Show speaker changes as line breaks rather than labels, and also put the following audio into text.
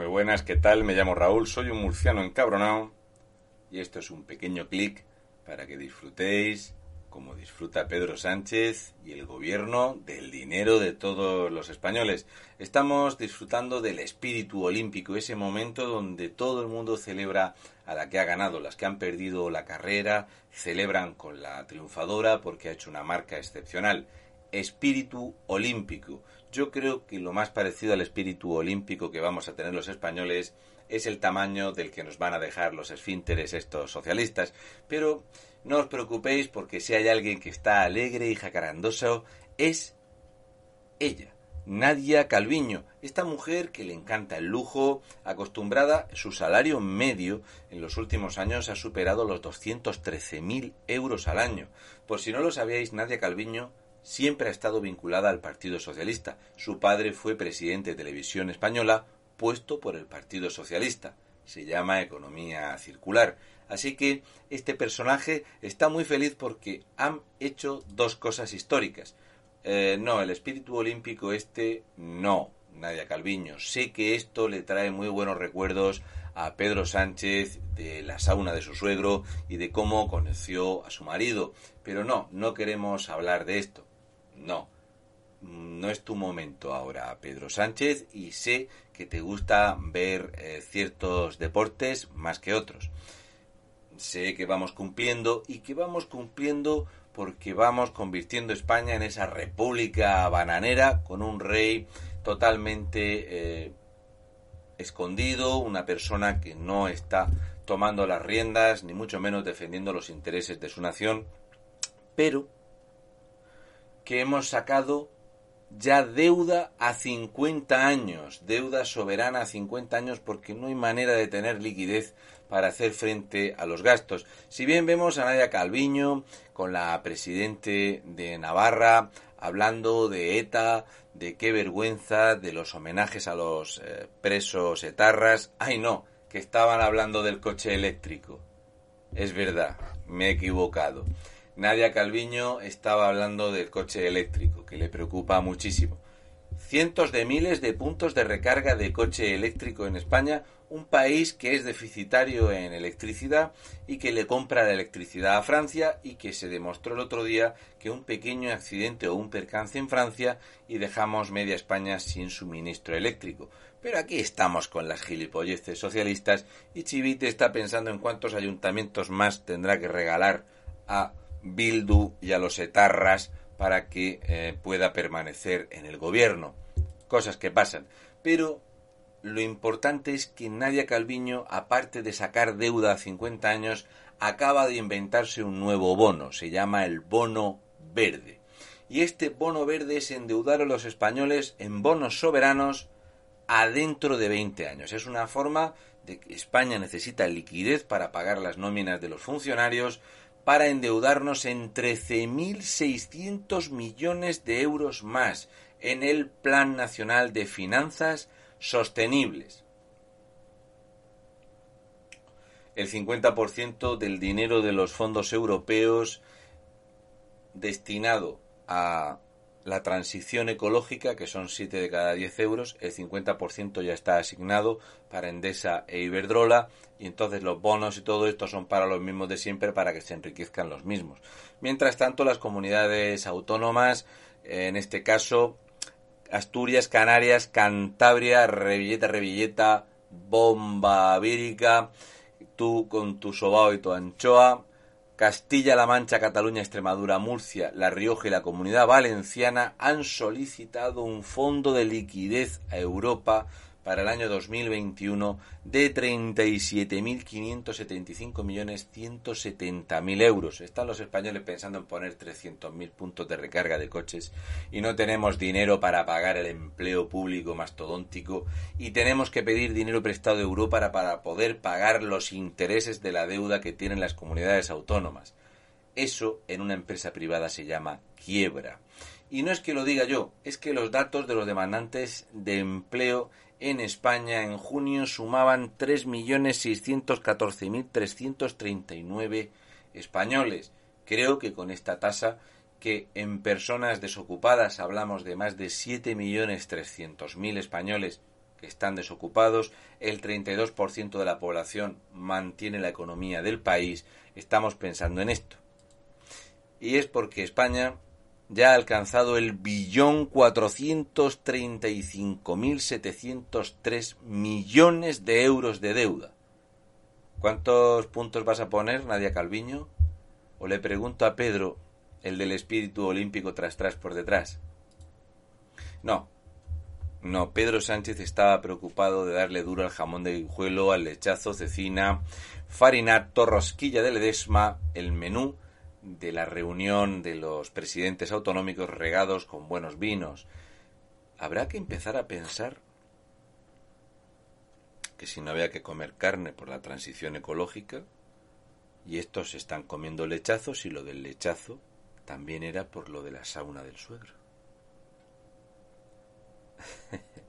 Muy buenas, ¿qué tal? Me llamo Raúl, soy un murciano encabronado y esto es un pequeño clic para que disfrutéis, como disfruta Pedro Sánchez y el gobierno, del dinero de todos los españoles. Estamos disfrutando del espíritu olímpico, ese momento donde todo el mundo celebra a la que ha ganado, las que han perdido la carrera, celebran con la triunfadora porque ha hecho una marca excepcional. Espíritu olímpico. Yo creo que lo más parecido al espíritu olímpico que vamos a tener los españoles es el tamaño del que nos van a dejar los esfínteres estos socialistas. Pero no os preocupéis porque si hay alguien que está alegre y jacarandoso, es ella. Nadia Calviño, esta mujer que le encanta el lujo, acostumbrada, su salario medio en los últimos años ha superado los 213.000 euros al año. Por si no lo sabíais, Nadia Calviño siempre ha estado vinculada al Partido Socialista. Su padre fue presidente de Televisión Española, puesto por el Partido Socialista. Se llama Economía Circular. Así que este personaje está muy feliz porque han hecho dos cosas históricas. Eh, no, el espíritu olímpico este no, Nadia Calviño. Sé que esto le trae muy buenos recuerdos a Pedro Sánchez de la sauna de su suegro y de cómo conoció a su marido. Pero no, no queremos hablar de esto. No, no es tu momento ahora, Pedro Sánchez, y sé que te gusta ver eh, ciertos deportes más que otros. Sé que vamos cumpliendo y que vamos cumpliendo porque vamos convirtiendo España en esa república bananera con un rey totalmente eh, escondido, una persona que no está tomando las riendas, ni mucho menos defendiendo los intereses de su nación, pero que hemos sacado ya deuda a 50 años, deuda soberana a 50 años porque no hay manera de tener liquidez para hacer frente a los gastos. Si bien vemos a Nadia Calviño con la presidente de Navarra hablando de ETA, de qué vergüenza, de los homenajes a los eh, presos etarras, ay no, que estaban hablando del coche eléctrico. Es verdad, me he equivocado. Nadia Calviño estaba hablando del coche eléctrico, que le preocupa muchísimo. Cientos de miles de puntos de recarga de coche eléctrico en España, un país que es deficitario en electricidad y que le compra la electricidad a Francia y que se demostró el otro día que un pequeño accidente o un percance en Francia y dejamos media España sin suministro eléctrico. Pero aquí estamos con las gilipolleces socialistas y Chivite está pensando en cuántos ayuntamientos más tendrá que regalar a Bildu y a los etarras para que eh, pueda permanecer en el gobierno. Cosas que pasan. Pero lo importante es que Nadia Calviño, aparte de sacar deuda a 50 años, acaba de inventarse un nuevo bono. Se llama el bono verde. Y este bono verde es endeudar a los españoles en bonos soberanos a dentro de 20 años. Es una forma de que España necesita liquidez para pagar las nóminas de los funcionarios, para endeudarnos en 13.600 millones de euros más en el Plan Nacional de Finanzas Sostenibles. El 50% del dinero de los fondos europeos destinado a la transición ecológica, que son 7 de cada 10 euros, el 50% ya está asignado para Endesa e Iberdrola, y entonces los bonos y todo esto son para los mismos de siempre, para que se enriquezcan los mismos. Mientras tanto, las comunidades autónomas, en este caso, Asturias, Canarias, Cantabria, Revilleta, Revilleta, Bomba Vírica, tú con tu sobao y tu anchoa, Castilla-La Mancha, Cataluña, Extremadura, Murcia, La Rioja y la Comunidad Valenciana han solicitado un fondo de liquidez a Europa para el año 2021 de 37.575.170.000 euros. Están los españoles pensando en poner 300.000 puntos de recarga de coches y no tenemos dinero para pagar el empleo público mastodóntico y tenemos que pedir dinero prestado de Europa para poder pagar los intereses de la deuda que tienen las comunidades autónomas. Eso en una empresa privada se llama quiebra. Y no es que lo diga yo, es que los datos de los demandantes de empleo en España en junio sumaban 3.614.339 españoles. Creo que con esta tasa, que en personas desocupadas hablamos de más de 7.300.000 españoles, que están desocupados, el 32% de la población mantiene la economía del país, estamos pensando en esto. Y es porque España ya ha alcanzado el billón 435.703 millones de euros de deuda. ¿Cuántos puntos vas a poner, Nadia Calviño? O le pregunto a Pedro, el del espíritu olímpico tras tras por detrás. No, no, Pedro Sánchez estaba preocupado de darle duro al jamón de guijuelo, al lechazo, cecina, farinato, rosquilla de ledesma, el menú de la reunión de los presidentes autonómicos regados con buenos vinos. Habrá que empezar a pensar que si no había que comer carne por la transición ecológica, y estos están comiendo lechazos y lo del lechazo también era por lo de la sauna del suegro.